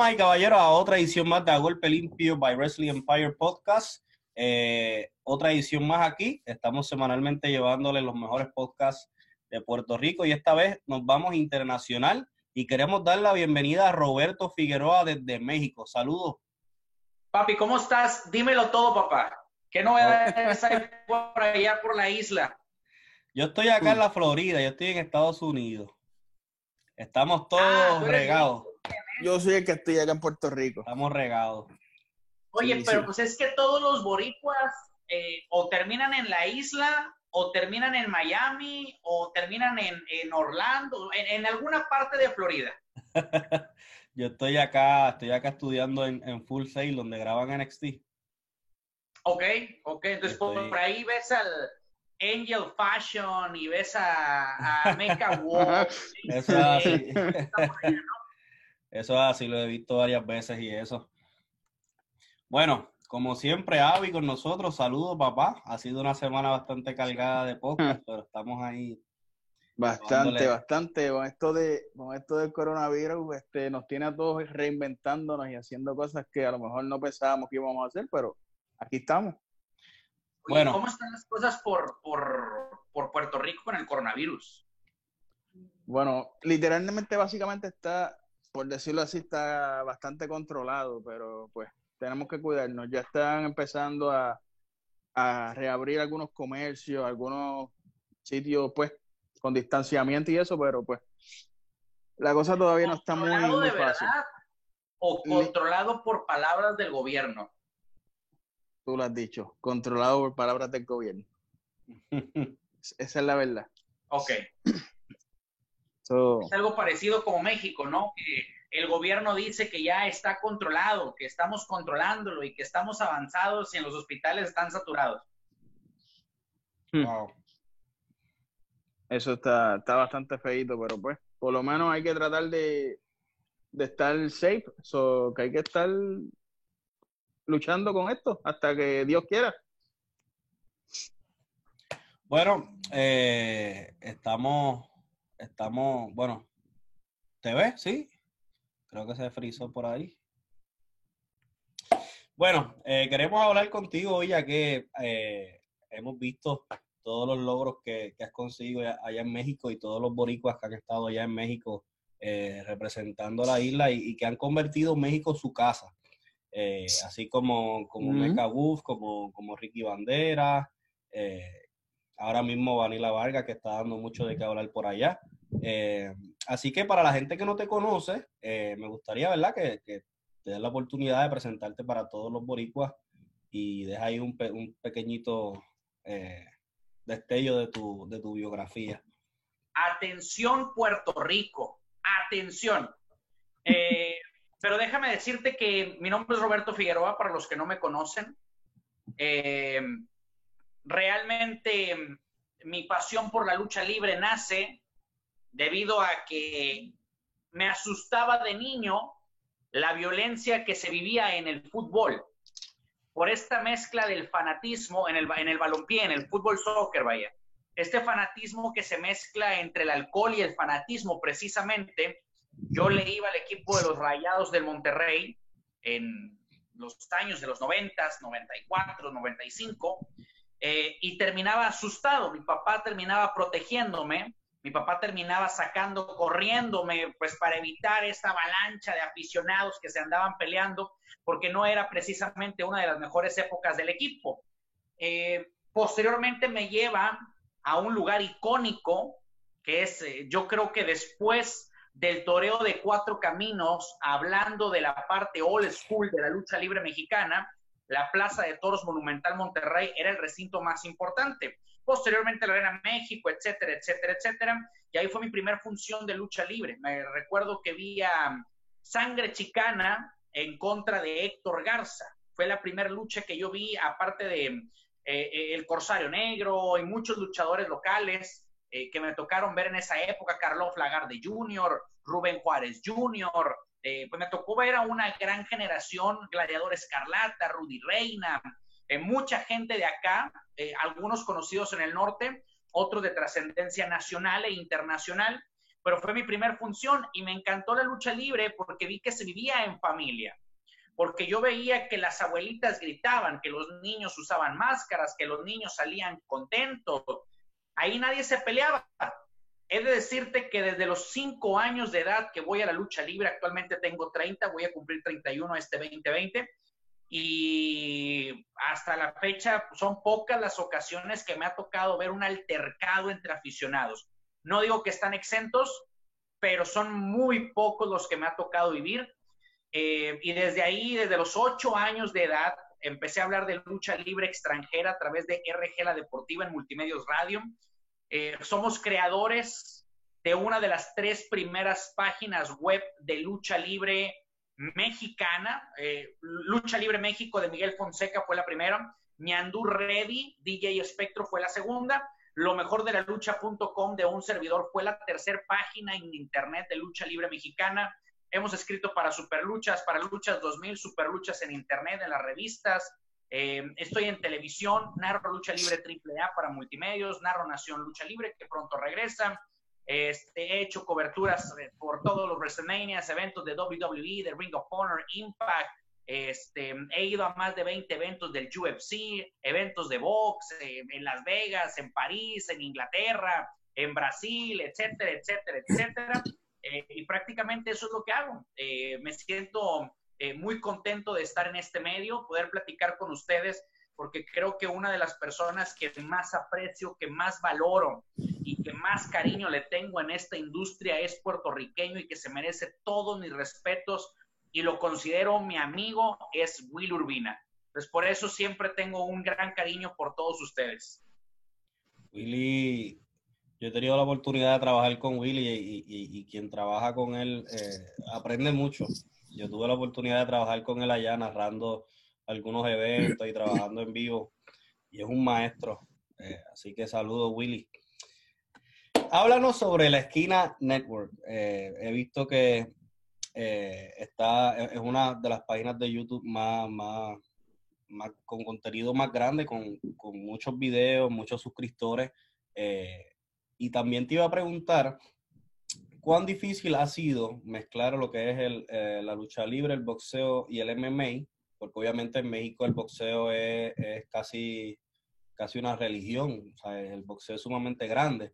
damas y caballeros, a otra edición más de A Golpe Limpio by Wrestling Empire Podcast. Eh, otra edición más aquí. Estamos semanalmente llevándole los mejores podcasts de Puerto Rico y esta vez nos vamos internacional y queremos dar la bienvenida a Roberto Figueroa desde México. Saludos. Papi, ¿cómo estás? Dímelo todo, papá. ¿Qué novedades hay por allá por la isla? Yo estoy acá en la Florida, yo estoy en Estados Unidos. Estamos todos Ah, regados. Yo soy el que estoy acá en Puerto Rico. Estamos regados. Oye, Sí, pero sí. pues es que todos los boricuas eh, o terminan en la isla, o terminan en Miami, o terminan en, en Orlando, en, en alguna parte de Florida. Yo estoy acá, estoy acá estudiando en, en Full Sail, donde graban NXT. Ok, ok. Entonces por, Estoy- por ahí ves al Angel Fashion y ves a, a Mecha Wolf. Eso es así. Eso es así, lo he visto varias veces y eso. Bueno, como siempre, Avi con nosotros. Saludos, papá. Ha sido una semana bastante cargada de podcast, pero estamos ahí. Bastante, Dándole. bastante. Con esto de, con esto del coronavirus, este, nos tiene a todos reinventándonos y haciendo cosas que a lo mejor no pensábamos que íbamos a hacer, pero aquí estamos. Oye, Bueno. ¿Cómo están las cosas por, por, por Puerto Rico con el coronavirus? Bueno, literalmente, básicamente está, por decirlo así, está bastante controlado, pero pues tenemos que cuidarnos. Ya están empezando a, a reabrir algunos comercios, algunos sitios, pues, con distanciamiento y eso, pero pues la cosa todavía no está muy, ¿Controlado muy de fácil. verdad o controlado por palabras del gobierno? Tú lo has dicho, controlado por palabras del gobierno. Esa es la verdad. Ok. Es algo parecido como México, ¿no? Que el gobierno dice que ya está controlado, que estamos controlándolo y que estamos avanzados y en los hospitales están saturados. Wow. eso está, está bastante feito, pero pues, por lo menos hay que tratar de, de estar safe, so, que hay que estar luchando con esto hasta que Dios quiera. Bueno, eh, estamos, estamos, bueno, ¿te ves? Sí. Creo que se frizó por ahí. Bueno, eh, queremos hablar contigo hoy ya que eh, hemos visto todos los logros que, que has conseguido allá- en México y todos los boricuas que han estado allá en México eh, representando la isla y, y que han convertido México su casa. Eh, así como, como. Mecha Wolf, como, como Ricky Bandera, eh, ahora mismo Vanilla Vargas, que está dando mucho de qué hablar por allá. Eh, así que para la gente que no te conoce, eh, me gustaría, ¿verdad?, que, que te des la oportunidad de presentarte para todos los boricuas y deja ahí un, pe- un pequeñito eh, destello de tu, de tu biografía. Atención Puerto Rico, atención. Eh, pero déjame decirte que mi nombre es Roberto Figueroa, para los que no me conocen. Eh, realmente mi pasión por la lucha libre nace debido a que me asustaba de niño la violencia que se vivía en el fútbol. Por esta mezcla del fanatismo en el, en el balompié, en el fútbol soccer, vaya este fanatismo que se mezcla entre el alcohol y el fanatismo precisamente. Yo le iba al equipo de los Rayados del Monterrey en los años de los 90, 94, 95, eh, y terminaba asustado. Mi papá terminaba protegiéndome, mi papá terminaba sacando, corriéndome, pues para evitar esta avalancha de aficionados que se andaban peleando, porque no era precisamente una de las mejores épocas del equipo. Eh, posteriormente me lleva a un lugar icónico, que es, eh, yo creo que después del toreo de cuatro caminos, hablando de la parte old school de la lucha libre mexicana, la Plaza de Toros Monumental Monterrey era el recinto más importante. Posteriormente la Arena México, etcétera, etcétera, etcétera. Y ahí fue mi primera función de lucha libre. Me recuerdo que vi a Sangre Chicana en contra de Héctor Garza. Fue la primera lucha que yo vi, aparte de eh, eh, el Corsario Negro y muchos luchadores locales eh, que me tocaron ver en esa época, Carlos Lagarde Jr., Rubén Juárez Jr., pues me tocó ver a una gran generación, Gladiador Escarlata, Rudy Reina, eh, mucha gente de acá, eh, algunos conocidos en el norte, otros de trascendencia nacional e internacional, pero fue mi primera función y me encantó la lucha libre porque vi que se vivía en familia, porque yo veía que las abuelitas gritaban, que los niños usaban máscaras, que los niños salían contentos. Ahí nadie se peleaba. He de decirte que desde los cinco años de edad que voy a la lucha libre, actualmente tengo 30, voy a cumplir 31 este 2020, y hasta la fecha son pocas las ocasiones que me ha tocado ver un altercado entre aficionados. No digo que están exentos, pero son muy pocos los que me ha tocado vivir. Eh, y desde ahí, desde los ocho años de edad, empecé a hablar de lucha libre extranjera a través de RG La Deportiva en Multimedios Radio. Eh, somos creadores de una de las tres primeras páginas web de lucha libre mexicana. Eh, Lucha Libre México de Miguel Fonseca fue la primera. Ñandú Ready, DJ Espectro fue la segunda. Lo mejor de la lucha.com de un servidor fue la tercera página en internet de lucha libre mexicana. Hemos escrito para Superluchas, para Luchas 2000, Superluchas en internet, en las revistas. Eh, estoy en televisión, narro Lucha Libre AAA para multimedios, narro Nación Lucha Libre, que pronto regresa. Este, he hecho coberturas eh, por todos los WrestleMania, eventos de WWE, de Ring of Honor, Impact. Este, he ido a más de 20 eventos del UFC, eventos de box eh, en Las Vegas, en París, en Inglaterra, en Brasil, etcétera, etcétera, etcétera. Eh, y prácticamente eso es lo que hago. me siento muy contento de estar en este medio, poder platicar con ustedes porque creo que una de las personas que más aprecio, que más valoro y que más cariño le tengo en esta industria es puertorriqueño y que se merece todos mis respetos y lo considero mi amigo, es Will Urbina. Pues por eso siempre tengo un gran cariño por todos ustedes. Willy, yo he tenido la oportunidad de trabajar con Willy y, quien trabaja con él eh, aprende mucho. Yo tuve la oportunidad de trabajar con él allá narrando algunos eventos y trabajando en vivo. Y es un maestro. Eh, así que saludo, Willy. Háblanos sobre la Esquina Network. Eh, he visto que eh, está, es una de las páginas de YouTube más, más, con contenido más grande, con, con muchos videos, muchos suscriptores. y también te iba a preguntar, ¿cuán difícil ha sido mezclar lo que es el, la lucha libre, el boxeo y el MMA porque obviamente en México el boxeo es, casi, casi una religión, el boxeo es sumamente grande,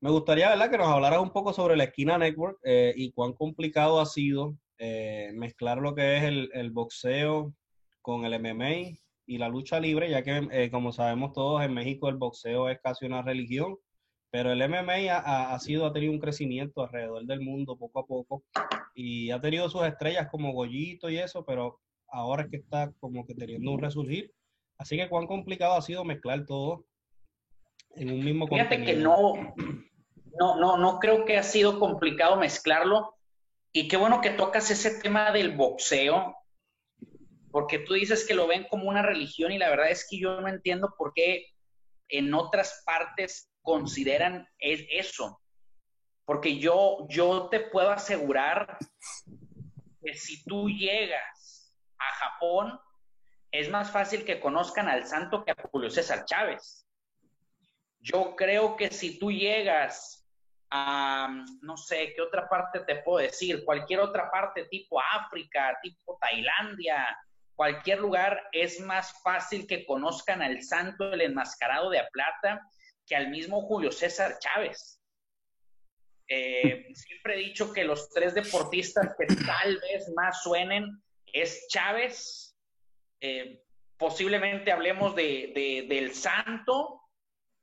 me gustaría ¿verdad? que nos hablaras un poco sobre la Esquina Network eh, y cuán complicado ha sido eh, mezclar lo que es el, boxeo con el MMA y la lucha libre, ya que eh, como sabemos todos en México el boxeo es casi una religión, pero el MMA ha, ha, sido, ha tenido un crecimiento alrededor del mundo poco a poco y ha tenido sus estrellas como Goyito y eso, pero ahora es que está como que teniendo un resurgir. Así que cuán complicado ha sido mezclar todo en un mismo Fíjate que no, no, no, no creo que ha sido complicado mezclarlo. Y qué bueno que tocas ese tema del boxeo, porque tú dices que lo ven como una religión y la verdad es que yo no entiendo por qué en otras partes consideran eso. Porque yo, yo te puedo asegurar que si tú llegas a Japón, es más fácil que conozcan al santo que a Julio César Chávez. Yo creo que si tú llegas a, no sé, ¿qué otra parte te puedo decir? Cualquier otra parte tipo África, tipo Tailandia, cualquier lugar, es más fácil que conozcan al santo, el enmascarado de plata, que al mismo Julio César Chávez. Eh, siempre he dicho que los tres deportistas que tal vez más suenen es Chávez, eh, posiblemente hablemos de, del Santo,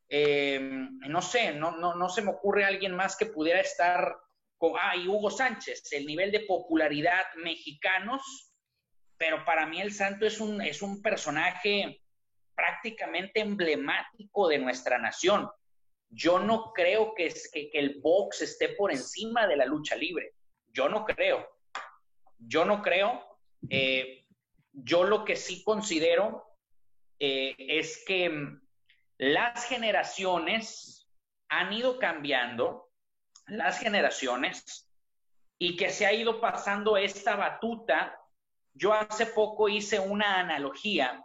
eh, no sé, no, no, se me ocurre alguien más que pudiera estar con, ah, y Hugo Sánchez, el nivel de popularidad mexicanos, pero para mí el Santo es un, es un personaje prácticamente emblemático de nuestra nación. Yo no creo que, que, que el box esté por encima de la lucha libre. Yo no creo. Yo no creo eh, yo lo que sí considero eh, es que las generaciones han ido cambiando, las generaciones, y que se ha ido pasando esta batuta. Yo hace poco hice una analogía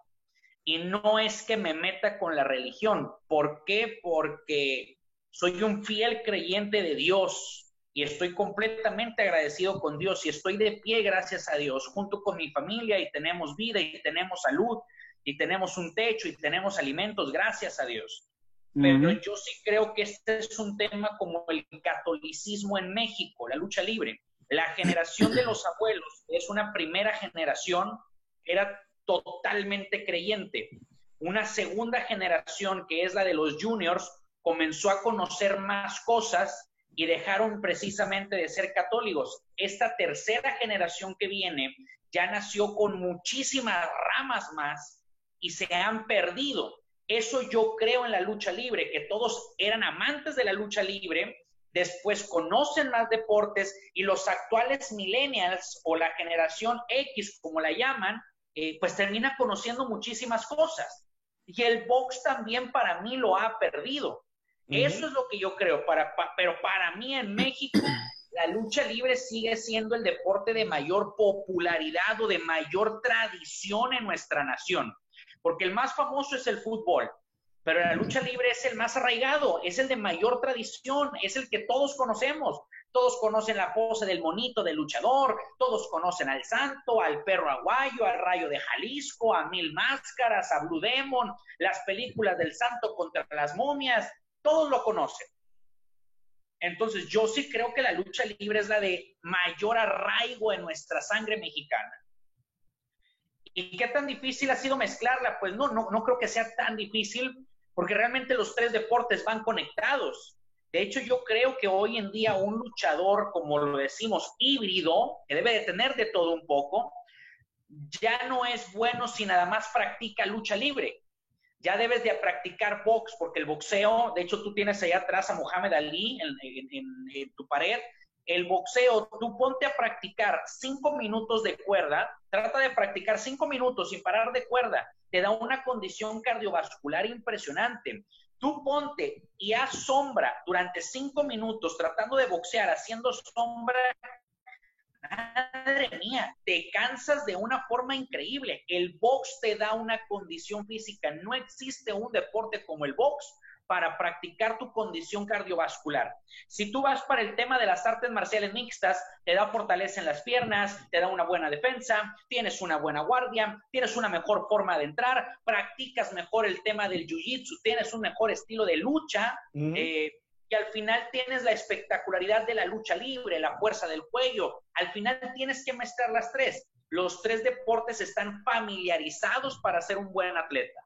y no es que me meta con la religión. ¿Por qué? Porque soy un fiel creyente de Dios y estoy completamente agradecido con Dios y estoy de pie gracias a Dios junto con mi familia y tenemos vida y tenemos salud y tenemos un techo y tenemos alimentos gracias a Dios. Pero yo sí creo que este es un tema como el catolicismo en México, la lucha libre. La generación de los abuelos, es una primera generación, era totalmente creyente. Una segunda generación, que es la de los juniors, comenzó a conocer más cosas y dejaron precisamente de ser católicos. Esta tercera generación que viene ya nació con muchísimas ramas más y se han perdido. Eso yo creo en la lucha libre, que todos eran amantes de la lucha libre, después conocen más deportes y los actuales millennials o la generación X, como la llaman, eh, pues termina conociendo muchísimas cosas. Y el box también para mí lo ha perdido. Eso es lo que yo creo, para, pero para mí en México la lucha libre sigue siendo el deporte de mayor popularidad o de mayor tradición en nuestra nación, porque el más famoso es el fútbol, pero la lucha libre es el más arraigado, es el de mayor tradición, es el que todos conocemos. Todos conocen la pose del monito del luchador, todos conocen al santo, al perro aguayo, al rayo de Jalisco, a Mil Máscaras, a Blue Demon, las películas del santo contra las momias, todos lo conocen. Entonces yo sí creo que la lucha libre es la de mayor arraigo en nuestra sangre mexicana. ¿Y qué tan difícil ha sido mezclarla? Pues no, no, no creo que sea tan difícil porque realmente los tres deportes van conectados. De hecho, yo creo que hoy en día un luchador, como lo decimos, híbrido, que debe de tener de todo un poco, ya no es bueno si nada más practica lucha libre. Ya debes de practicar box, porque el boxeo, de hecho tú tienes allá atrás a Muhammad Ali en, tu pared, el boxeo, tú ponte a practicar cinco minutos de cuerda, trata de practicar cinco minutos sin parar de cuerda, te da una condición cardiovascular impresionante. Tú ponte y haz sombra durante cinco minutos tratando de boxear, haciendo sombra. Madre mía, te cansas de una forma increíble. El box te da una condición física. No existe un deporte como el box para practicar tu condición cardiovascular. Si tú vas para el tema de las artes marciales mixtas, te da fortaleza en las piernas, te da una buena defensa, tienes una buena guardia, tienes una mejor forma de entrar, practicas mejor el tema del jiu-jitsu, tienes un mejor estilo de lucha. Eh, y al final tienes la espectacularidad de la lucha libre, la fuerza del cuello. Al final tienes que mezclar las tres. Los tres deportes están familiarizados para ser un buen atleta.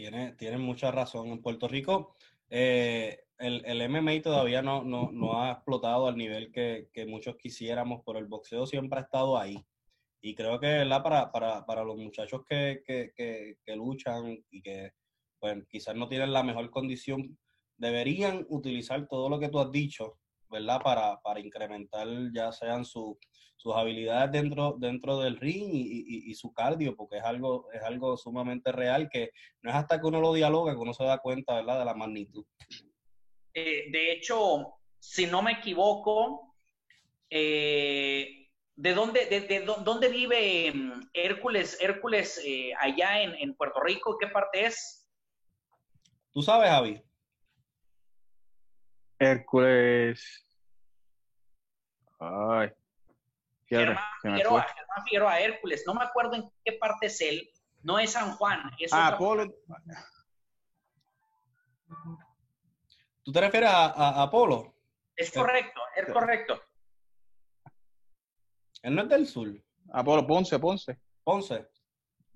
Tiene, tiene mucha razón. En Puerto Rico, eh, el, el, MMA todavía no, no, no, ha explotado al nivel que, que, muchos quisiéramos, pero el boxeo siempre ha estado ahí. Y creo que Para, para, para los muchachos que, que, que, luchan y que pues, quizás no tienen la mejor condición, deberían utilizar todo lo que tú has dicho, ¿verdad? Para, para incrementar ya sean su, sus habilidades dentro, dentro del ring y, su cardio, porque es algo, es algo sumamente real que no es hasta que uno lo dialoga que uno se da cuenta, ¿verdad?, de la magnitud. Eh, de hecho, si no me equivoco, eh, ¿de, dónde, de, dónde vive mm, Hércules, Hércules eh, allá en, en Puerto Rico? ¿Qué parte es? ¿Tú sabes, Javi? Hércules. Ay, Germán Figueroa, Germán Figueroa, Hércules, no me acuerdo en qué parte es él, no es San Juan. Es ah, Apolo. ¿Tú te refieres a, Apolo? Es correcto, es correcto. Él no es del sur. Apolo, Ponce, Ponce. Ponce.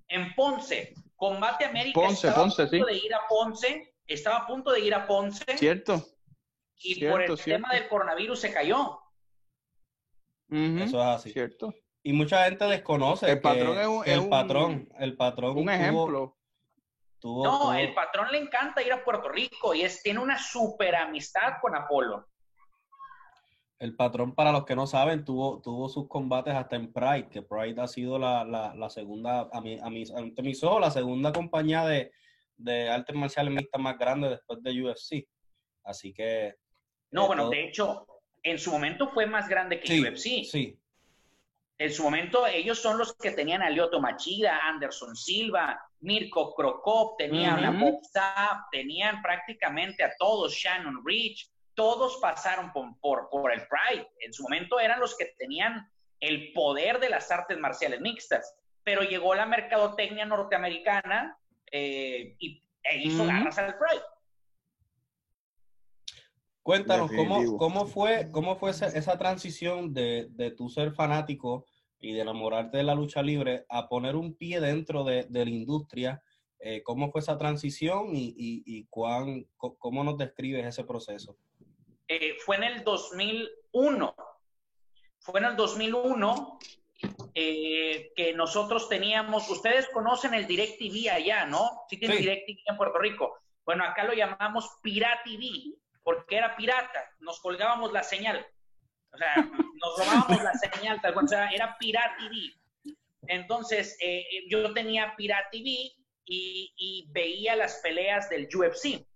En Ponce, Combate América Ponce, estaba Ponce, a punto sí. de ir a Ponce, estaba a punto de ir a Ponce. Cierto. Y por el tema del coronavirus se cayó. Eso es así. Cierto. Y mucha gente desconoce el patrón es un, el patrón, el patrón un ejemplo. no, el patrón le encanta ir a Puerto Rico y es tiene una super amistad con Apolo. El patrón, para los que no saben, tuvo, tuvo sus combates hasta en Pride, que Pride ha sido la, la, segunda, a mi, a mi, la segunda compañía de, de artes marciales mixtas más grande después de UFC. Así que. No, bueno, de hecho, en su momento fue más grande que UFC. Sí. En su momento ellos son los que tenían a Lyoto Machida, Anderson Silva, Mirko Krokop, tenían a Bob tenían prácticamente a todos, Shannon Rich, todos pasaron por, por, el Pride. En su momento eran los que tenían el poder de las artes marciales mixtas, pero llegó la mercadotecnia norteamericana eh, y e hizo garras al Pride. Cuéntanos, ¿cómo, ¿cómo, fue, cómo fue esa, transición de, de, tu ser fanático y de enamorarte de la lucha libre a poner un pie dentro de, la industria? Eh, ¿Cómo fue esa transición y, y, cuán, cómo nos describes ese proceso? Eh, fue en el 2001. Fue en el 2001 eh, que nosotros teníamos, ustedes conocen el DirecTV allá, ¿no? Sí tienen DirecTV en Puerto Rico. Bueno, acá lo llamamos TV porque era pirata, nos colgábamos la señal. O sea, nos robábamos la señal, tal cual, o sea, era Pirate TV. Entonces, eh, eh, yo tenía Pirate TV y, veía las peleas del UFC.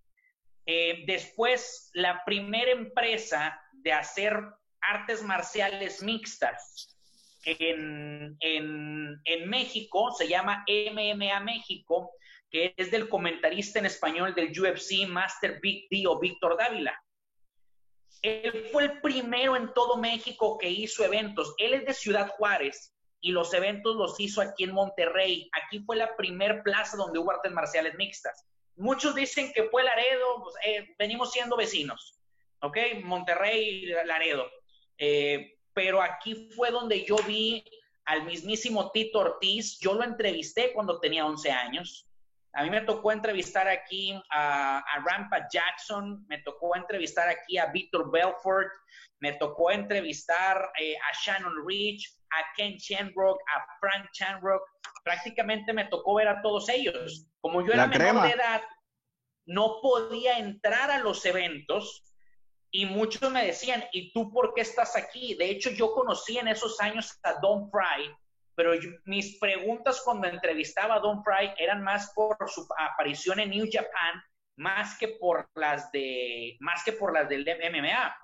Eh, después, la primera empresa de hacer artes marciales mixtas en, en, en México se llama MMA México que es del comentarista en español del UFC, Master Big D o Víctor Dávila. Él fue el primero en todo México que hizo eventos. Él es de Ciudad Juárez y los eventos los hizo aquí en Monterrey. Aquí fue la primer plaza donde hubo artes marciales mixtas. Muchos dicen que fue Laredo, pues, eh, venimos siendo vecinos, ¿ok? Monterrey, Laredo. Eh, pero aquí fue donde yo vi al mismísimo Tito Ortiz. Yo lo entrevisté cuando tenía 11 años. A mí me tocó entrevistar aquí a, Rampa Jackson, me tocó entrevistar aquí a Victor Belfort, me tocó entrevistar eh, a Shannon Rich, a Ken Chanrock, a Frank Chanrock. Prácticamente me tocó ver a todos ellos. Como yo era menor de edad, no podía entrar a los eventos y muchos me decían, ¿y tú por qué estás aquí? De hecho, yo conocí en esos años a Don Fry, pero mis preguntas cuando entrevistaba a Don Fry eran más por su aparición en New Japan, más que por las de, más que por las del MMA.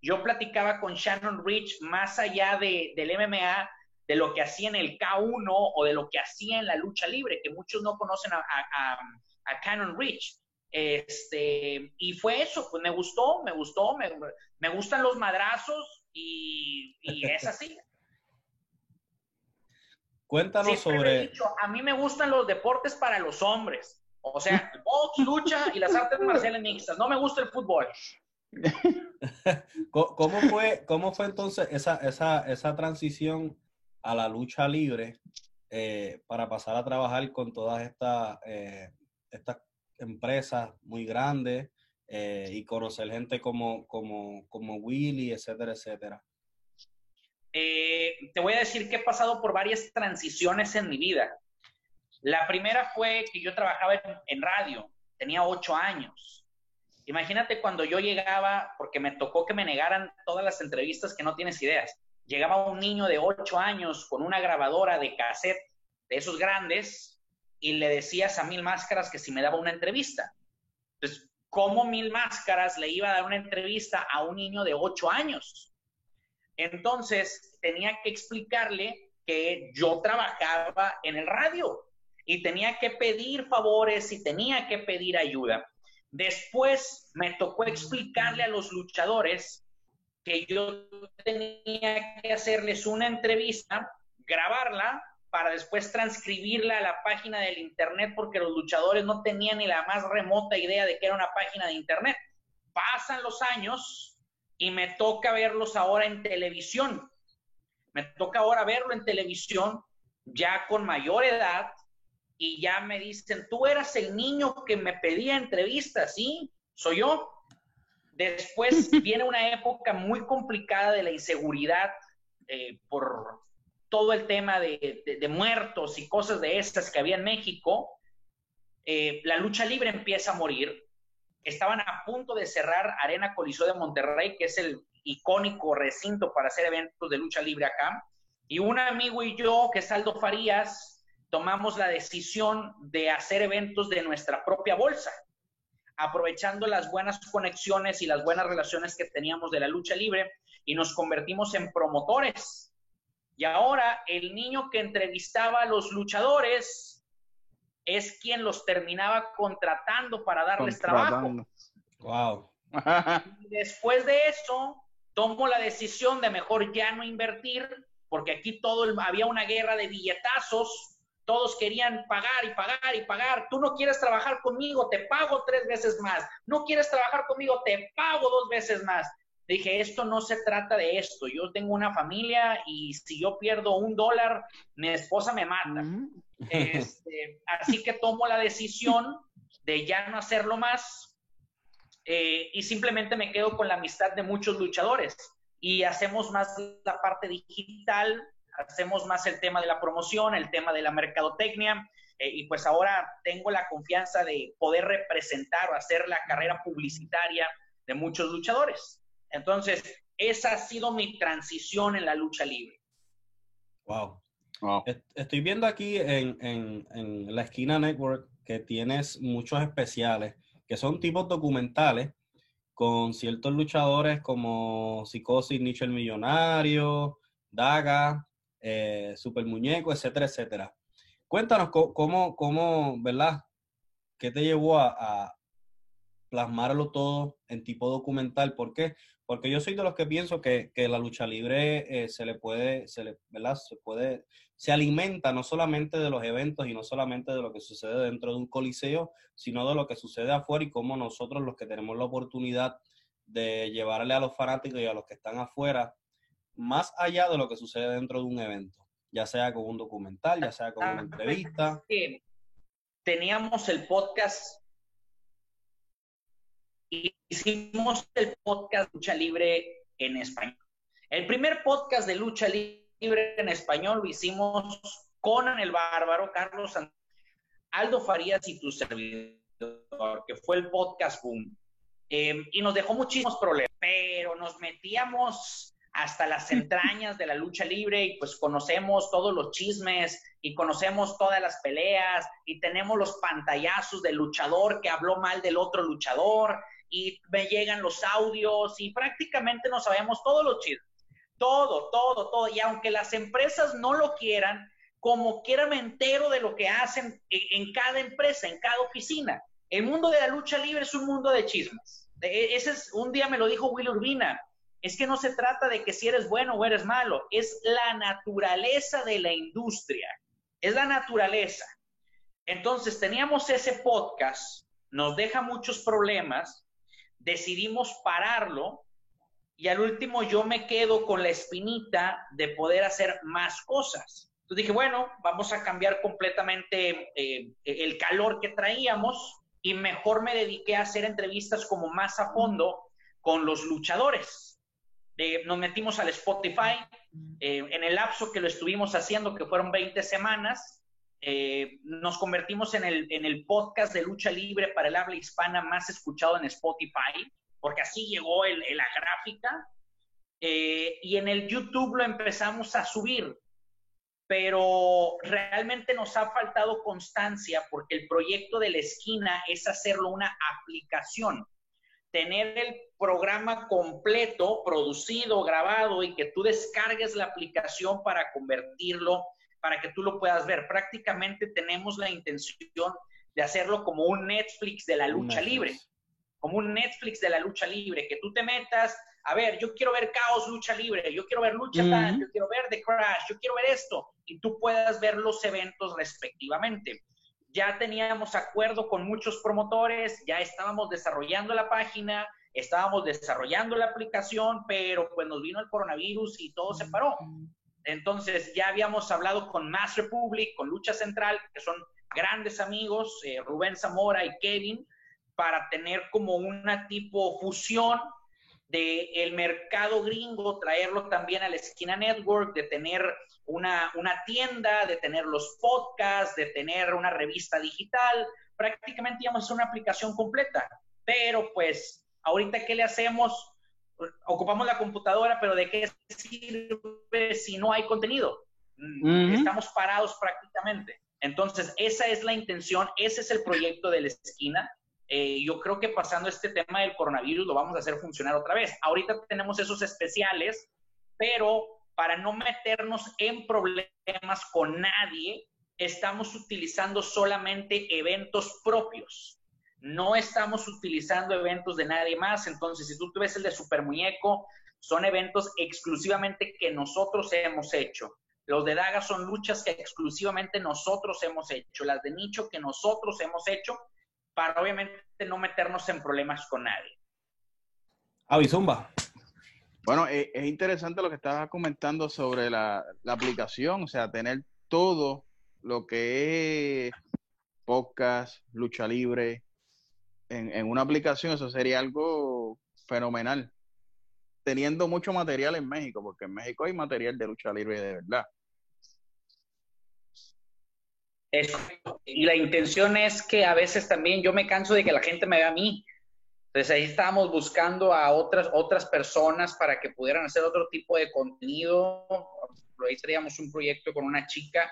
Yo platicaba con Shannon Rich más allá de, del MMA, de lo que hacía en el K1 o de lo que hacía en la lucha libre, que muchos no conocen a, a, Cannon Rich. Este, y fue eso, pues me gustó, me gustó, me, me gustan los madrazos y es así. Cuéntanos sobre. a mí me gustan los deportes para los hombres. O sea, box, lucha y las artes marciales mixtas. No me gusta el fútbol. ¿Cómo fue, cómo fue entonces esa, esa, esa transición a la lucha libre eh, para pasar a trabajar con todas estas, eh, estas empresas muy grandes eh, y conocer gente como, como, como Willy, etcétera, etcétera? Eh, te voy a decir que he pasado por varias transiciones en mi vida. La primera fue que yo trabajaba en, radio, tenía ocho años. Imagínate cuando yo llegaba, porque me tocó que me negaran todas las entrevistas que no tienes ideas. Llegaba un niño de ocho años con una grabadora de cassette de esos grandes y le decías a Mil Máscaras que si me daba una entrevista. Entonces, ¿cómo Mil Máscaras le iba a dar una entrevista a un niño de ocho años? Entonces tenía que explicarle que yo trabajaba en el radio y tenía que pedir favores y tenía que pedir ayuda. Después me tocó explicarle a los luchadores que yo tenía que hacerles una entrevista, grabarla para después transcribirla a la página del internet porque los luchadores no tenían ni la más remota idea de que era una página de internet. Pasan los años y me toca verlos ahora en televisión. Me toca ahora verlo en televisión ya con mayor edad y ya me dicen, tú eras el niño que me pedía entrevistas, ¿sí? Soy yo. Después viene una época muy complicada de la inseguridad eh, por todo el tema de, muertos y cosas de estas que había en México. Eh, la lucha libre empieza a morir estaban a punto de cerrar Arena Coliseo de Monterrey, que es el icónico recinto para hacer eventos de lucha libre acá. Y un amigo y yo, que es Aldo Farías, tomamos la decisión de hacer eventos de nuestra propia bolsa, aprovechando las buenas conexiones y las buenas relaciones que teníamos de la lucha libre y nos convertimos en promotores. Y ahora el niño que entrevistaba a los luchadores es quien los terminaba contratando para darles trabajo. Wow. Después de eso, tomo la decisión de mejor ya no invertir, porque aquí todo había una guerra de billetazos, todos querían pagar y pagar y pagar. Tú no quieres trabajar conmigo, te pago tres veces más. No quieres trabajar conmigo, te pago dos veces más. Dije, esto no se trata de esto. Yo tengo una familia y si yo pierdo un dólar, mi esposa me mata. Este, así que tomo la decisión de ya no hacerlo más eh, y simplemente me quedo con la amistad de muchos luchadores y hacemos más la parte digital, hacemos más el tema de la promoción, el tema de la mercadotecnia eh, y pues ahora tengo la confianza de poder representar o hacer la carrera publicitaria de muchos luchadores. Entonces, esa ha sido mi transición en la lucha libre. Wow. Estoy viendo aquí en, en, la esquina network que tienes muchos especiales que son tipos documentales con ciertos luchadores como Psicosis, Nietzsche el Millonario, Daga, eh, Super Muñeco, etcétera, etcétera. Cuéntanos cómo, cómo, ¿verdad? ¿Qué te llevó a, plasmarlo todo en tipo documental? ¿Por qué? Porque yo soy de los que pienso que, la lucha libre eh, se le puede, se le, ¿verdad? Se puede, se alimenta no solamente de los eventos y no solamente de lo que sucede dentro de un coliseo, sino de lo que sucede afuera y cómo nosotros los que tenemos la oportunidad de llevarle a los fanáticos y a los que están afuera, más allá de lo que sucede dentro de un evento, ya sea con un documental, ya sea con una entrevista. Teníamos el podcast, hicimos el podcast Lucha Libre en español. El primer podcast de Lucha Libre en español lo hicimos con el Bárbaro, Carlos Aldo Farías y tu servidor, que fue el podcast Boom. Em, y nos dejó muchísimos problemas, pero nos metíamos hasta las entrañas de la lucha libre y pues conocemos todos los chismes y conocemos todas las peleas y tenemos los pantallazos del luchador que habló mal del otro luchador y me llegan los audios y prácticamente no sabemos todos los chismes. Todo, todo, todo. Y aunque las empresas no lo quieran, como quiera me entero de lo que hacen en, cada empresa, en cada oficina. El mundo de la lucha libre es un mundo de chismes. E, ese es, un día me lo dijo Will Urbina, es que no se trata de que si eres bueno o eres malo, es la naturaleza de la industria, es la naturaleza. Entonces teníamos ese podcast, nos deja muchos problemas, decidimos pararlo y al último yo me quedo con la espinita de poder hacer más cosas. Entonces dije, bueno, vamos a cambiar completamente eh, el calor que traíamos y mejor me dediqué a hacer entrevistas como más a fondo con los luchadores. Eh, nos metimos al Spotify, eh, en el lapso que lo estuvimos haciendo, que fueron 20 semanas, nos convertimos en el, en el podcast de lucha libre para el habla hispana más escuchado en Spotify porque así llegó el, la gráfica. Eh, y en el YouTube lo empezamos a subir, pero realmente nos ha faltado constancia porque el proyecto de la esquina es hacerlo una aplicación, tener el programa completo, producido, grabado y que tú descargues la aplicación para convertirlo, para que tú lo puedas ver. Prácticamente tenemos la intención de hacerlo como un Netflix de la lucha libre como un Netflix de la lucha libre, que tú te metas, a ver, yo quiero ver Caos Lucha Libre, yo quiero ver Lucha Tan, yo quiero ver The Crash, yo quiero ver esto, y tú puedas ver los eventos respectivamente. Ya teníamos acuerdo con muchos promotores, ya estábamos desarrollando la página, estábamos desarrollando la aplicación, pero pues nos vino el coronavirus y todo se paró. Entonces ya habíamos hablado con Mass Republic, con Lucha Central, que son grandes amigos, eh, Rubén Zamora y Kevin, para tener como una tipo fusión del el mercado gringo, traerlo también a la esquina network, de tener una, una tienda, de tener los podcasts, de tener una revista digital, prácticamente íbamos a hacer una aplicación completa. Pero pues, ahorita, ¿qué le hacemos? Ocupamos la computadora, pero ¿de qué sirve si no hay contenido? Estamos parados prácticamente. Entonces, esa es la intención, ese es el proyecto de la esquina. Eh, yo creo que pasando este tema del coronavirus lo vamos a hacer funcionar otra vez. Ahorita tenemos esos especiales, pero para no meternos en problemas con nadie, estamos utilizando solamente eventos propios. No estamos utilizando eventos de nadie más. Entonces, si tú ves el de Super Muñeco, son eventos exclusivamente que nosotros hemos hecho. Los de Daga son luchas que exclusivamente nosotros hemos hecho. Las de nicho que nosotros hemos hecho para obviamente no meternos en problemas con nadie. Avisumba. Bueno, eh, es, interesante lo que estabas comentando sobre la, aplicación, o sea, tener todo lo que es podcast, lucha libre, en, en, una aplicación, eso sería algo fenomenal. Teniendo mucho material en México, porque en México hay material de lucha libre de verdad. y la intención es que a veces también yo me canso de que la gente me vea a mí. Entonces ahí estábamos buscando a otras, otras personas para que pudieran hacer otro tipo de contenido. Ahí traíamos un proyecto con una chica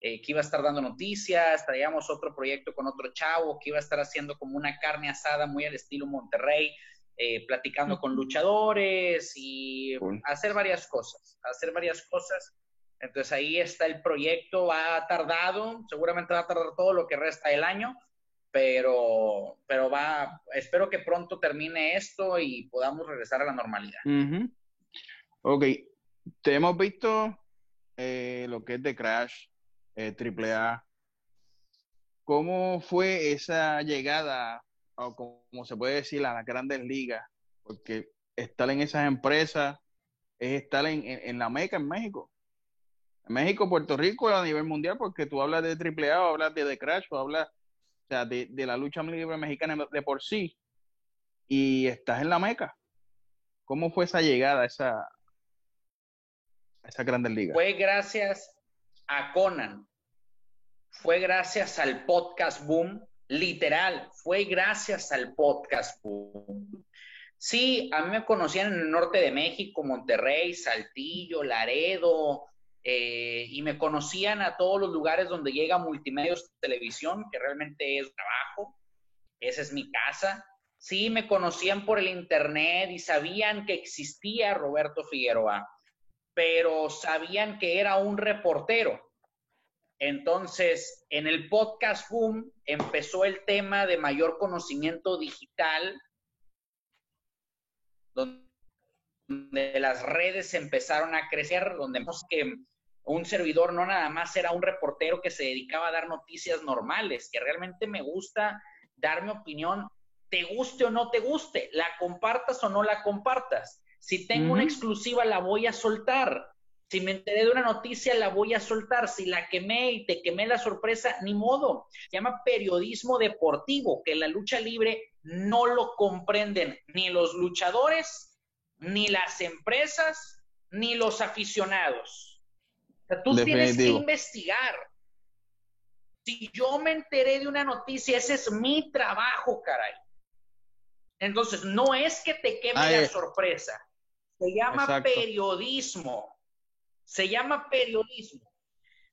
eh, que iba a estar dando noticias, traíamos otro proyecto con otro chavo que iba a estar haciendo como una carne asada muy al estilo Monterrey, eh, platicando con luchadores y hacer varias cosas, hacer varias cosas. Entonces ahí está el proyecto, va tardado, seguramente va a tardar todo lo que resta del año, pero, pero va, espero que pronto termine esto y podamos regresar a la normalidad. Ok, te hemos visto eh, lo que es de Crash, eh, AAA. ¿Cómo fue esa llegada, o como se puede decir, a las grandes ligas? Porque estar en esas empresas es estar en, en, la Meca, en México. En México, Puerto Rico, a nivel mundial, porque tú hablas de AAA, o hablas de The Crash, o hablas sea, de, la lucha libre mexicana de por sí, y estás en la meca. ¿Cómo fue esa llegada a esa, esa Grandes Ligas? Fue gracias a Conan, fue gracias al podcast Boom, literal, fue gracias al podcast Boom. Sí, a mí me conocían en el norte de México, Monterrey, Saltillo, Laredo, eh, y me conocían a todos los lugares donde llega Multimedios Televisión, que realmente es trabajo, esa es mi casa. Sí, me conocían por el internet y sabían que existía Roberto Figueroa, pero sabían que era un reportero. Entonces, en el podcast Boom empezó el tema de mayor conocimiento digital, donde las redes empezaron a crecer, donde vemos que un servidor no nada más era un reportero que se dedicaba a dar noticias normales, que realmente me gusta dar mi opinión, te guste o no te guste, la compartas o no la compartas. Si tengo una exclusiva, la voy a soltar. Si me enteré de una noticia, la voy a soltar. Si la quemé y te quemé la sorpresa, ni modo. Se llama periodismo deportivo, que la lucha libre no lo comprenden ni los luchadores, ni las empresas, ni los aficionados tú tienes que investigar. Si yo me enteré de una noticia, ese es mi trabajo, caray. Entonces, no es que te queme la sorpresa. Se llama periodismo. Se llama periodismo.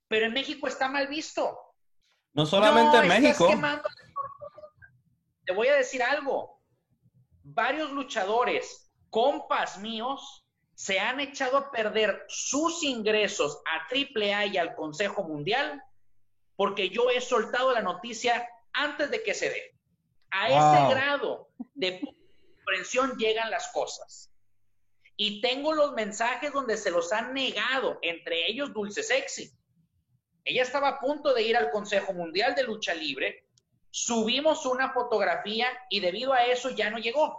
Pero en México está mal visto. No solamente en México. Te voy a decir algo. Varios luchadores, compas míos, se han echado a perder sus ingresos a AAA y al Consejo Mundial porque yo he soltado la noticia antes de que se dé. A ese grado de comprensión llegan las cosas. Y tengo los mensajes donde se los han negado, entre ellos Dulce Sexy. Ella estaba a punto de ir al Consejo Mundial de Lucha Libre, subimos una fotografía y debido a eso ya no llegó.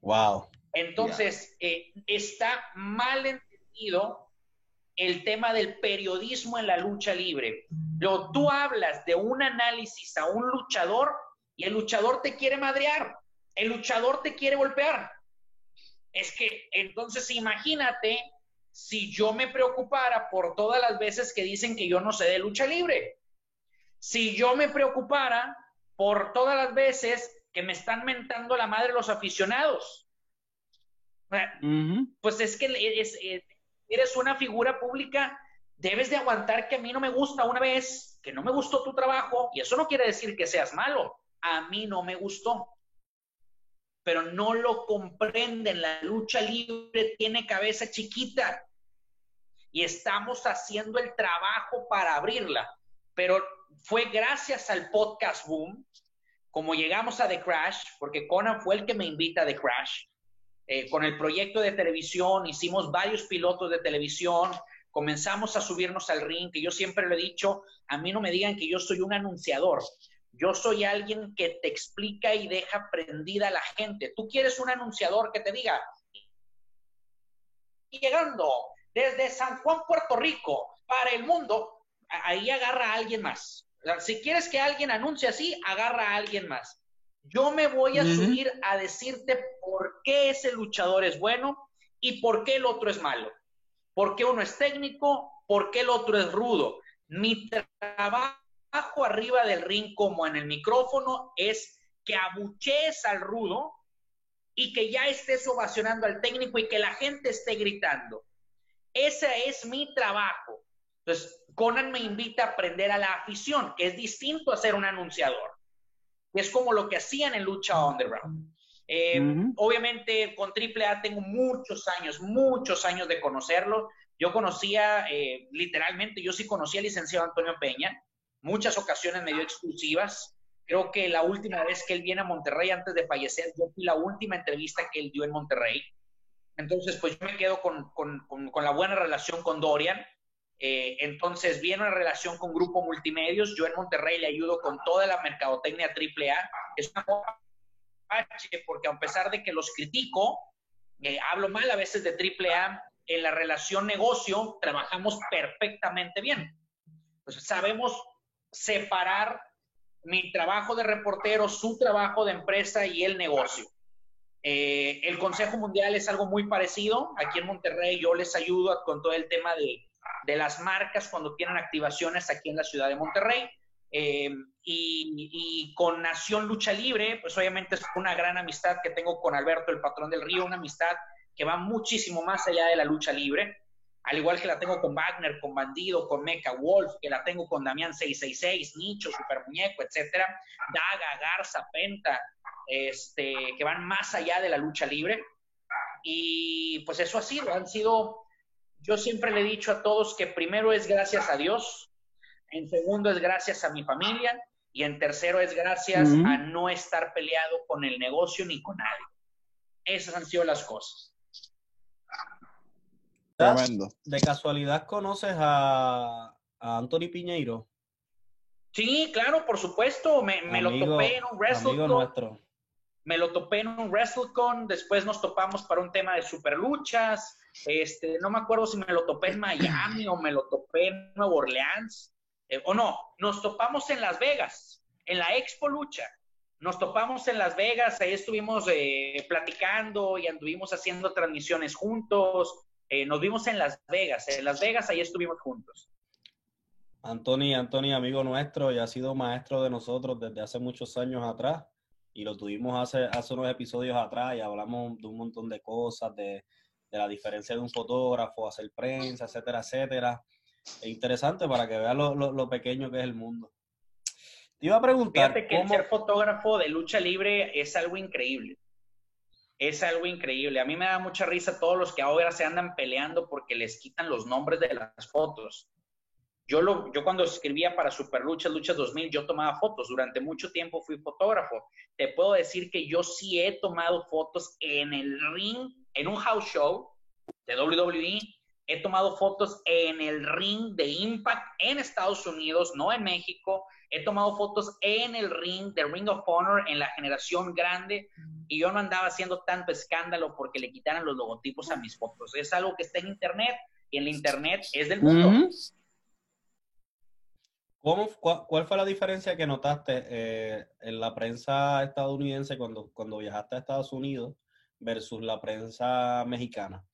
Wow. Entonces, eh, está mal entendido el tema del periodismo en la lucha libre. Pero tú hablas de un análisis a un luchador y el luchador te quiere madrear, el luchador te quiere golpear. Es que entonces imagínate si yo me preocupara por todas las veces que dicen que yo no sé de lucha libre. Si yo me preocupara por todas las veces que me están mentando la madre los aficionados. Pues es que eh, eres una figura pública, debes de aguantar que a mí no me gusta una vez, que no me gustó tu trabajo, y eso no quiere decir que seas malo, a mí no me gustó. Pero no lo comprenden, la lucha libre tiene cabeza chiquita. y estamos haciendo el trabajo para abrirla. Pero fue gracias al podcast boom, como llegamos a The Crash, porque Conan fue el que me invita a The Crash, eh, con el proyecto de televisión, hicimos varios pilotos de televisión, comenzamos a subirnos al ring, que yo siempre lo he dicho, a mí no me digan que yo soy un anunciador, yo soy alguien que te explica y deja prendida a la gente. Tú quieres un anunciador que te diga, llegando desde San Juan, Puerto Rico, para el mundo, ahí agarra a alguien más. si quieres que alguien anuncie así, agarra a alguien más. Yo me voy a subir a decirte por qué ese luchador es bueno y por qué el otro es malo. ¿Por qué uno es técnico? ¿Por qué el otro es rudo? Mi trabajo arriba del ring como en el micrófono es que abuchees al rudo y que ya estés ovacionando al técnico y que la gente esté gritando. Ese es mi trabajo. Entonces, Conan me invita a aprender a la afición, que es distinto a ser un anunciador. Es como lo que hacían en Lucha Underground. Eh, obviamente, con AAA tengo muchos años, muchos años de conocerlo. Yo conocía, eh, literalmente, yo sí conocía al licenciado Antonio Peña. Muchas ocasiones me dio exclusivas. Creo que la última vez que él viene a Monterrey antes de fallecer, yo fui la última entrevista que él dio en Monterrey. Entonces, pues yo me quedo con, con, con, la buena relación con Dorian. Eh, entonces, viene una relación con Grupo Multimedios. Yo en Monterrey le ayudo con toda la mercadotecnia AAA. Es una porque a pesar de que los critico, eh, hablo mal a veces de AAA, en la relación negocio trabajamos perfectamente bien. Entonces, sabemos separar mi trabajo de reportero, su trabajo de empresa y el negocio. Eh, el Consejo Mundial es algo muy parecido. Aquí en Monterrey yo les ayudo con todo el tema de, de las marcas cuando tienen activaciones aquí en la ciudad de Monterrey. Eh, y, y, con Nación Lucha Libre, pues obviamente es una gran amistad que tengo con Alberto, el patrón del río, una amistad que va muchísimo más allá de la lucha libre, al igual que la tengo con Wagner, con Bandido, con Mecha Wolf, que la tengo con Damián 666, Nicho, Super Muñeco, etcétera, Daga, Garza, Penta, este, que van más allá de la lucha libre. Y pues eso ha sido, han sido, yo siempre le he dicho a todos que primero es gracias a Dios, en segundo es gracias a mi familia y en tercero es gracias a no estar peleado con el negocio ni con nadie. Esas han sido las cosas. Tremendo. ¿De casualidad conoces a, a Anthony Piñeiro? Sí, claro, por supuesto. Me, me lo topé en un WrestleCon. Me lo topé en un WrestleCon. Después nos topamos para un tema de superluchas. Este, no me acuerdo si me lo topé en Miami o me lo topé en Nueva Orleans. Eh, o no, nos topamos en Las Vegas, en la Expo Lucha. Nos topamos en Las Vegas, ahí estuvimos eh, platicando y anduvimos haciendo transmisiones juntos. Eh, nos vimos en Las Vegas, en Las Vegas ahí estuvimos juntos. Anthony, Anthony, amigo nuestro, y ha sido maestro de nosotros desde hace muchos años atrás. Y lo tuvimos hace, hace unos episodios atrás y hablamos de un montón de cosas, de, de la diferencia de un fotógrafo, hacer prensa, etcétera, etcétera. Es interesante para que veas lo, lo, pequeño que es el mundo. Te iba a preguntar. Fíjate que ser fotógrafo de lucha libre es algo increíble. Es algo increíble. A mí me da mucha risa todos los que ahora se andan peleando porque les quitan los nombres de las fotos. Yo, lo, yo cuando escribía para Super Luchas, Luchas 2000, yo tomaba fotos. Durante mucho tiempo fui fotógrafo. Te puedo decir que yo sí he tomado fotos en el ring, en un house show de WWE, He tomado fotos en el ring de Impact en Estados Unidos, no en México. He tomado fotos en el ring de Ring of Honor en la generación grande y yo no andaba haciendo tanto escándalo porque le quitaran los logotipos a mis fotos. Es algo que está en Internet y en la Internet es del mundo. cuál, fue la diferencia que notaste eh, en la prensa estadounidense cuando, cuando viajaste a Estados Unidos versus la prensa mexicana?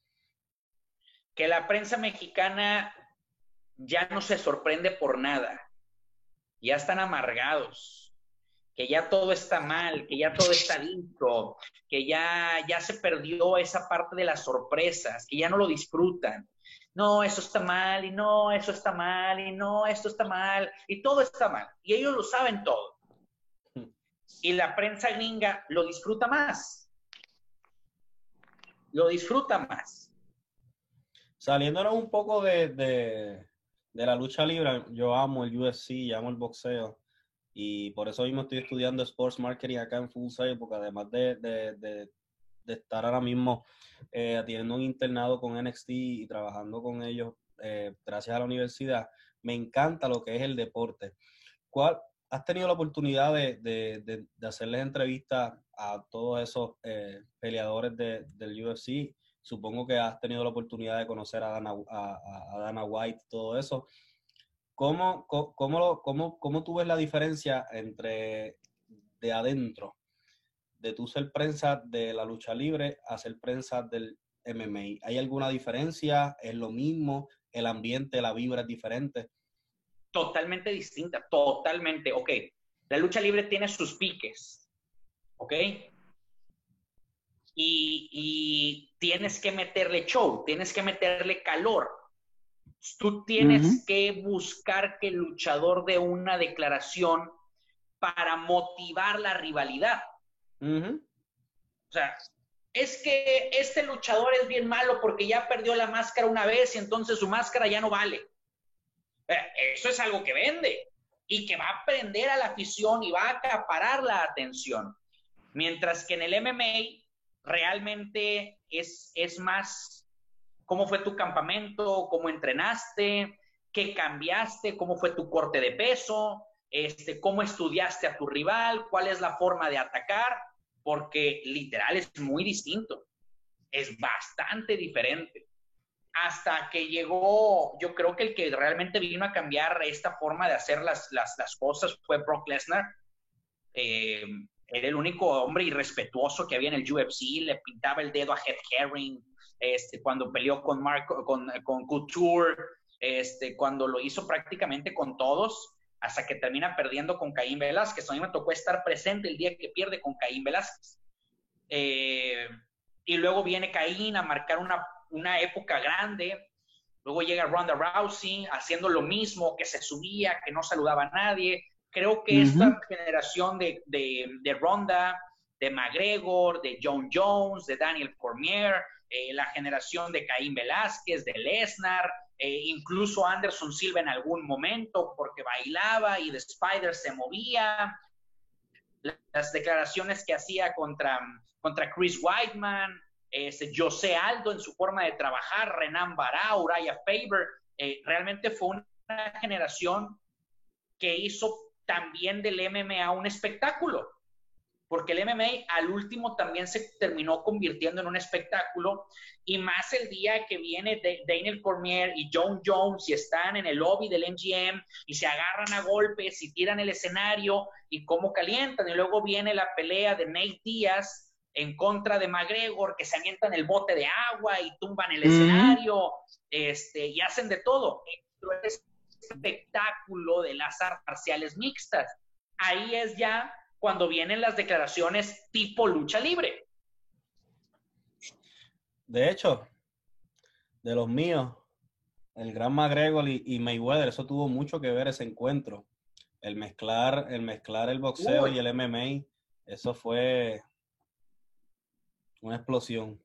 Que la prensa mexicana ya no se sorprende por nada, ya están amargados, que ya todo está mal, que ya todo está listo, que ya, ya se perdió esa parte de las sorpresas, que ya no lo disfrutan. No, eso está mal, y no, eso está mal, y no, esto está mal, y todo está mal. Y ellos lo saben todo. Y la prensa gringa lo disfruta más. Lo disfruta más. Saliéndonos un poco de, de, la lucha libre, yo amo el UFC, amo el boxeo. Y por eso mismo estoy estudiando Sports Marketing acá en Full Sail, porque además de, de, de estar ahora mismo eh, un internado con NXT y trabajando con ellos eh, gracias a la universidad, me encanta lo que es el deporte. ¿Cuál, ¿Has tenido la oportunidad de, hacerles entrevistas a todos esos eh, peleadores del UFC? Supongo que has tenido la oportunidad de conocer a Dana, a, Dana White y todo eso. ¿Cómo, cómo, cómo, cómo tú ves la diferencia entre de adentro de tú ser prensa de la lucha libre a ser prensa del MMA? ¿Hay alguna diferencia? ¿Es lo mismo? ¿El ambiente, la vibra es diferente? Totalmente distinta, totalmente. Ok, la lucha libre tiene sus piques, ¿ok? Y, y tienes que meterle show, tienes que meterle calor. Tú tienes que buscar que el luchador dé una declaración para motivar la rivalidad. O sea, es que este luchador es bien malo porque ya perdió la máscara una vez y entonces su máscara ya no vale. Eh, eso es algo que vende y que va a prender a la afición y va a acaparar la atención. Mientras que en el MMA realmente es, es más cómo fue tu campamento, cómo entrenaste, qué cambiaste, cómo fue tu corte de peso, este, cómo estudiaste a tu rival, cuál es la forma de atacar, porque literal es muy distinto, es bastante diferente. Hasta que llegó, yo creo que el que realmente vino a cambiar esta forma de hacer las, las, cosas fue Brock Lesnar. Eh, era el único hombre irrespetuoso que había en el UFC, le pintaba el dedo a Head Herring, este, cuando peleó con, Marco, con, con Couture, este, cuando lo hizo prácticamente con todos, hasta que termina perdiendo con Caín Velázquez. A mí me tocó estar presente el día que pierde con Caín Velázquez. Eh, y luego viene Caín a marcar una, una época grande. Luego llega Ronda Rousey haciendo lo mismo, que se subía, que no saludaba a nadie. Creo que esta generación de, de, de, Ronda, de McGregor, de John Jones, de Daniel Cormier, eh, la generación de Caín Velázquez, de Lesnar, eh, incluso Anderson Silva en algún momento porque bailaba y The Spider se movía. Las declaraciones que hacía contra, contra Chris Whiteman, este, José Aldo en su forma de trabajar, Renan Bará, Uraya Faber, eh, realmente fue una generación que hizo también del MMA un espectáculo porque el MMA al último también se terminó convirtiendo en un espectáculo y más el día que viene Daniel Cormier y John Jones y están en el lobby del MGM y se agarran a golpes y tiran el escenario y cómo calientan y luego viene la pelea de Nate Díaz en contra de McGregor que se avientan el bote de agua y tumban el escenario este, y hacen de todo. Es espectáculo de las artes marciales mixtas. Ahí es ya cuando vienen las declaraciones tipo lucha libre. De hecho, de los míos, el gran McGregor y, Mayweather, eso tuvo mucho que ver ese encuentro. El mezclar, el mezclar el boxeo y el MMA, eso fue una explosión.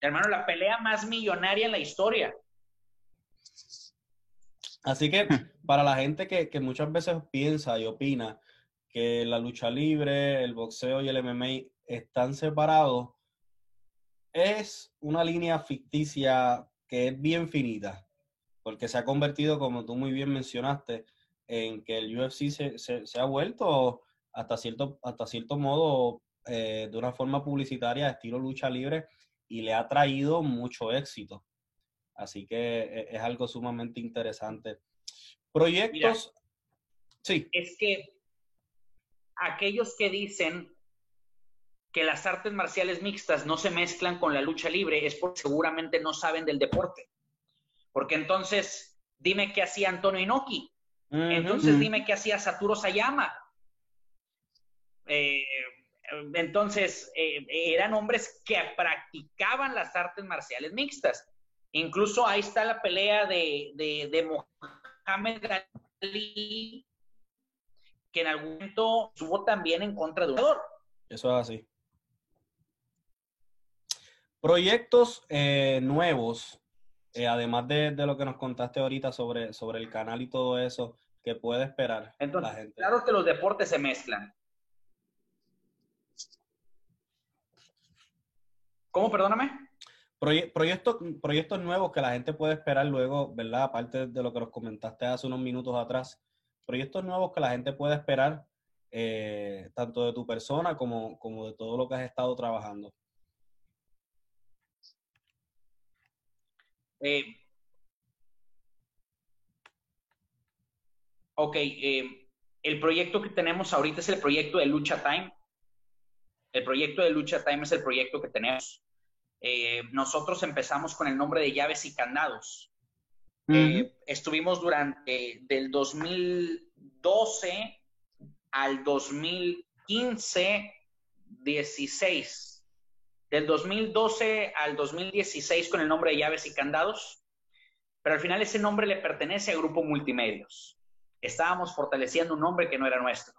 Hermano, la pelea más millonaria en la historia. Así que para la gente que, que muchas veces piensa y opina que la lucha libre, el boxeo y el MMA están separados, es una línea ficticia que es bien finita, porque se ha convertido, como tú muy bien mencionaste, en que el UFC se, ha vuelto hasta cierto, hasta cierto modo eh, de una forma publicitaria estilo lucha libre y le ha traído mucho éxito. Así que e, es, algo sumamente interesante. Proyectos. sí. Es que aquellos que dicen que las artes marciales mixtas no se mezclan con la lucha libre es porque seguramente no saben del deporte. Porque entonces, dime qué hacía Antonio Inoki. Entonces, dime qué hacía Saturo Sayama. Eh, entonces, eh, eran hombres que practicaban las artes marciales mixtas. Incluso ahí está la pelea de, de, de Mohamed Ali que en algún momento estuvo también en contra de un jugador. Eso es así. Proyectos eh, nuevos eh, además de, lo que nos contaste ahorita sobre, sobre el canal y todo eso, ¿qué puede esperar la gente? Claro que los deportes se mezclan. ¿Cómo, perdóname? Proyectos, proyectos nuevos que la gente puede esperar luego, ¿verdad? Aparte de lo que nos comentaste hace unos minutos atrás, proyectos nuevos que la gente puede esperar, eh, tanto de tu persona como, como de todo lo que has estado trabajando. Eh, ok, eh, el proyecto que tenemos ahorita es el proyecto de Lucha Time. El proyecto de Lucha Time es el proyecto que tenemos. Eh, nosotros empezamos con el nombre de llaves y candados. estuvimos durante del 2012 al 2015, 16 del 2012 al 2016 con el nombre de Llaves y Candados, pero al final ese nombre le pertenece a Grupo Multimedios. Estábamos fortaleciendo un nombre que no era nuestro.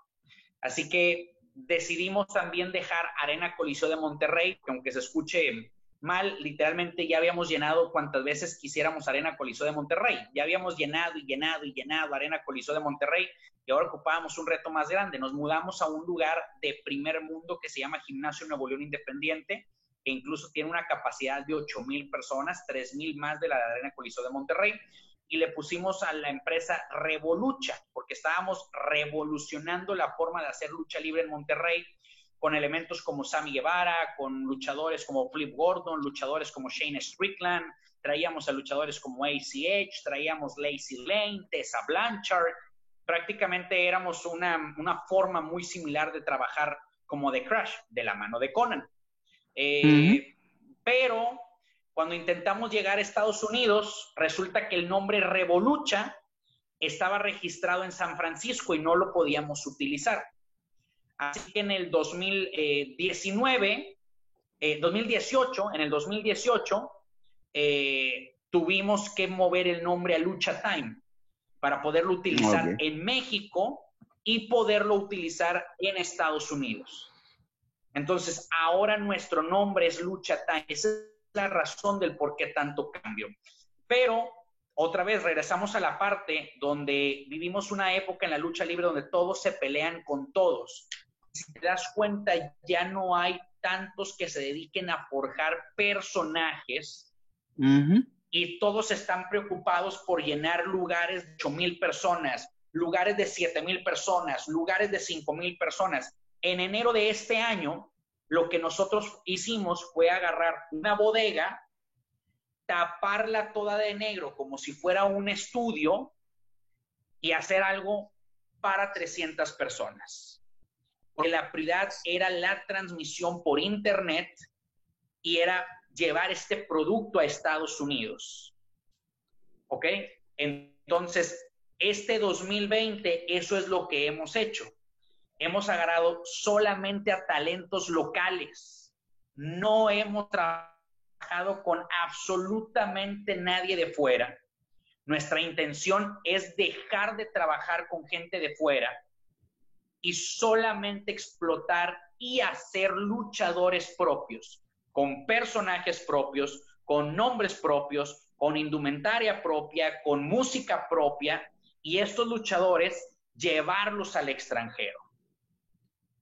Así que decidimos también dejar Arena Coliseo de Monterrey, que aunque se escuche mal, literalmente ya habíamos llenado cuantas veces quisiéramos Arena Coliseo de Monterrey. Ya habíamos llenado y llenado y llenado Arena Coliseo de Monterrey y ahora ocupábamos un reto más grande. Nos mudamos a un lugar de primer mundo que se llama Gimnasio Nuevo León Independiente, que incluso tiene una capacidad de 8 mil personas, 3 mil más de la Arena Coliseo de Monterrey, y le pusimos a la empresa Revolucha, porque estábamos revolucionando la forma de hacer lucha libre en Monterrey, con elementos como Sammy Guevara, con luchadores como Flip Gordon, luchadores como Shane Strickland, traíamos a luchadores como ACH, traíamos Lacey Lane, Tessa Blanchard, prácticamente éramos una, una forma muy similar de trabajar como de Crash, de la mano de Conan. Eh, pero cuando intentamos llegar a Estados Unidos, resulta que el nombre Revolucha estaba registrado en San Francisco y no lo podíamos utilizar. Así que en el 2019, 2018, eh, en el 2018, eh, tuvimos que mover el nombre a Lucha Time para poderlo utilizar en México y poderlo utilizar en Estados Unidos. Entonces, ahora nuestro nombre es Lucha Time. Esa es la razón del por qué tanto cambio. Pero, otra vez, regresamos a la parte donde vivimos una época en la lucha libre donde todos se pelean con todos. Si te das cuenta, ya no hay tantos que se dediquen a forjar personajes y todos están preocupados por llenar lugares de 8 mil personas, lugares de 7 mil personas, lugares de 5 mil personas en enero de este año, lo que nosotros hicimos fue agarrar una bodega, taparla toda de negro como si fuera un estudio y hacer algo para 300 personas. Porque la prioridad era la transmisión por internet y era llevar este producto a Estados Unidos. ¿Ok? Entonces, este 2020, eso es lo que hemos hecho hemos agarrado solamente a talentos locales. No hemos trabajado con absolutamente nadie de fuera. Nuestra intención es dejar de trabajar con gente de fuera y solamente explotar y hacer luchadores propios, con personajes propios, con nombres propios, con indumentaria propia, con música propia, y estos luchadores llevarlos al extranjero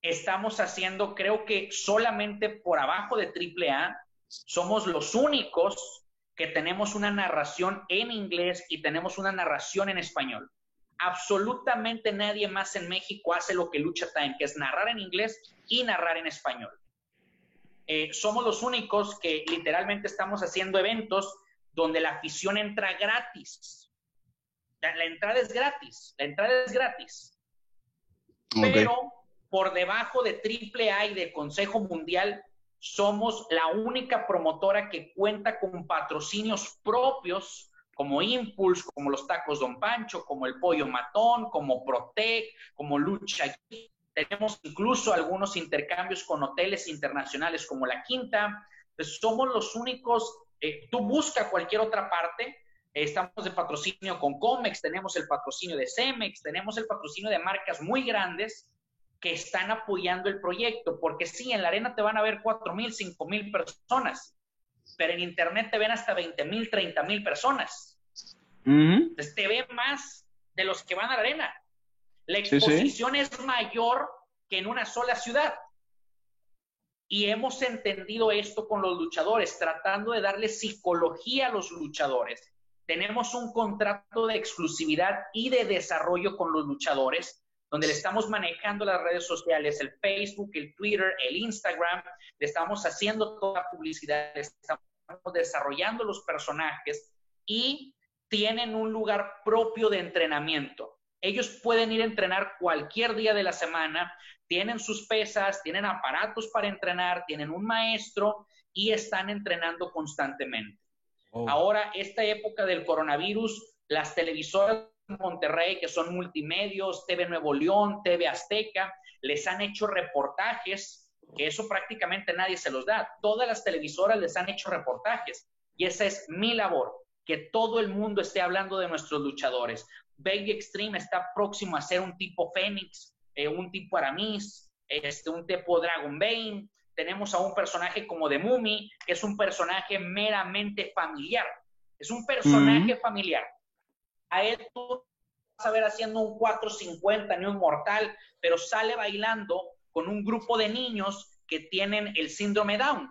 estamos haciendo, creo que solamente por abajo de AAA, somos los únicos que tenemos una narración en inglés y tenemos una narración en español. Absolutamente nadie más en México hace lo que Lucha Time, que es narrar en inglés y narrar en español. Eh, somos los únicos que literalmente estamos haciendo eventos donde la afición entra gratis. La, entrada es gratis, la entrada es gratis. Pero por debajo de AAA y del Consejo Mundial, somos la única promotora que cuenta con patrocinios propios como Impulse, como los tacos Don Pancho, como el Pollo Matón, como Protec, como Lucha. Tenemos incluso algunos intercambios con hoteles internacionales como La Quinta. Pues somos los únicos, eh, tú busca cualquier otra parte, estamos de patrocinio con Comex, tenemos el patrocinio de Cemex, tenemos el patrocinio de marcas muy grandes que están apoyando el proyecto, porque sí, en la arena te van a ver cuatro mil, cinco mil personas, pero en internet te ven hasta 20 mil, 30 mil personas. Entonces te ven más de los que van a la arena. La exposición es mayor que en una sola ciudad. Y hemos entendido esto con los luchadores, tratando de darle psicología a los luchadores. Tenemos un contrato de exclusividad y de desarrollo con los luchadores, donde le estamos manejando las redes sociales, el Facebook, el Twitter, el Instagram, le estamos haciendo toda la publicidad, le estamos desarrollando los personajes y tienen un lugar propio de entrenamiento. Ellos pueden ir a entrenar cualquier día de la semana, tienen sus pesas, tienen aparatos para entrenar, tienen un maestro y están entrenando constantemente. Oh. Ahora, esta época del coronavirus, las televisoras Monterrey, que son multimedios, TV Nuevo León, TV Azteca, les han hecho reportajes, que eso prácticamente nadie se los da. Todas las televisoras les han hecho reportajes y esa es mi labor, que todo el mundo esté hablando de nuestros luchadores. Baby Extreme está próximo a ser un tipo Fénix, eh, un tipo Aramis, este, un tipo Dragon Bane. Tenemos a un personaje como de Mumi, que es un personaje meramente familiar. Es un personaje familiar. A él tú vas a ver haciendo un 450 ni un mortal, pero sale bailando con un grupo de niños que tienen el síndrome Down.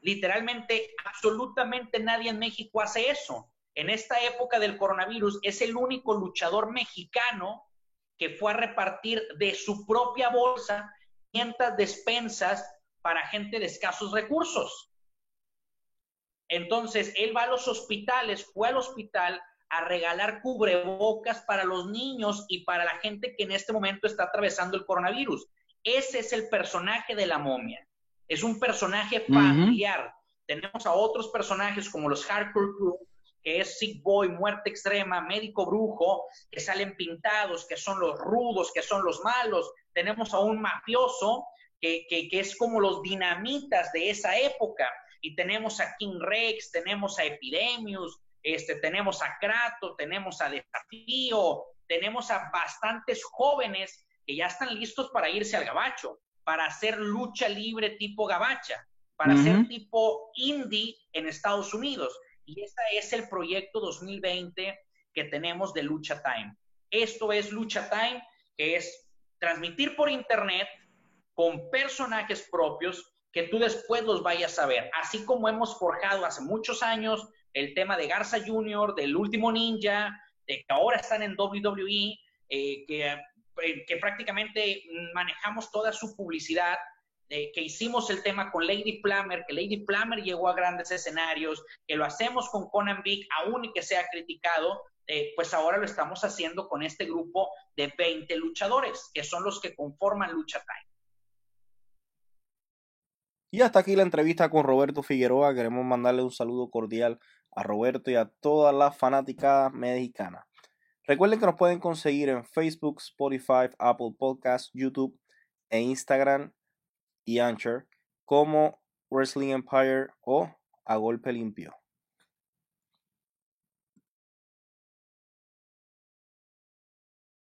Literalmente, absolutamente nadie en México hace eso. En esta época del coronavirus es el único luchador mexicano que fue a repartir de su propia bolsa 500 despensas para gente de escasos recursos. Entonces, él va a los hospitales, fue al hospital a regalar cubrebocas para los niños y para la gente que en este momento está atravesando el coronavirus. Ese es el personaje de la momia. Es un personaje familiar. Tenemos a otros personajes como los Hardcore Crew, que es Sick Boy, Muerte Extrema, Médico Brujo, que salen pintados, que son los rudos, que son los malos. Tenemos a un mafioso, que, que, que es como los dinamitas de esa época. Y tenemos a King Rex, tenemos a Epidemius, este, tenemos a Kratos, tenemos a Desafío, tenemos a bastantes jóvenes que ya están listos para irse al gabacho para hacer lucha libre tipo gabacha, para hacer tipo indie en Estados Unidos. Y este es el proyecto 2020 que tenemos de Lucha Time. Esto es Lucha Time, que es transmitir por internet con personajes propios que tú después los vayas a ver. Así como hemos forjado hace muchos años el tema de Garza Jr., del último ninja, de que ahora están en WWE, eh, que eh, que prácticamente manejamos toda su publicidad, que hicimos el tema con Lady Plummer, que Lady Plummer llegó a grandes escenarios, que lo hacemos con Conan Big, aún y que sea criticado, eh, pues ahora lo estamos haciendo con este grupo de 20 luchadores, que son los que conforman Lucha Time. Y hasta aquí la entrevista con Roberto Figueroa. Queremos mandarle un saludo cordial a Roberto y a toda la fanática mexicana. Recuerden que nos pueden conseguir en Facebook, Spotify, Apple Podcasts, YouTube e Instagram y Anchor como Wrestling Empire o A Golpe Limpio.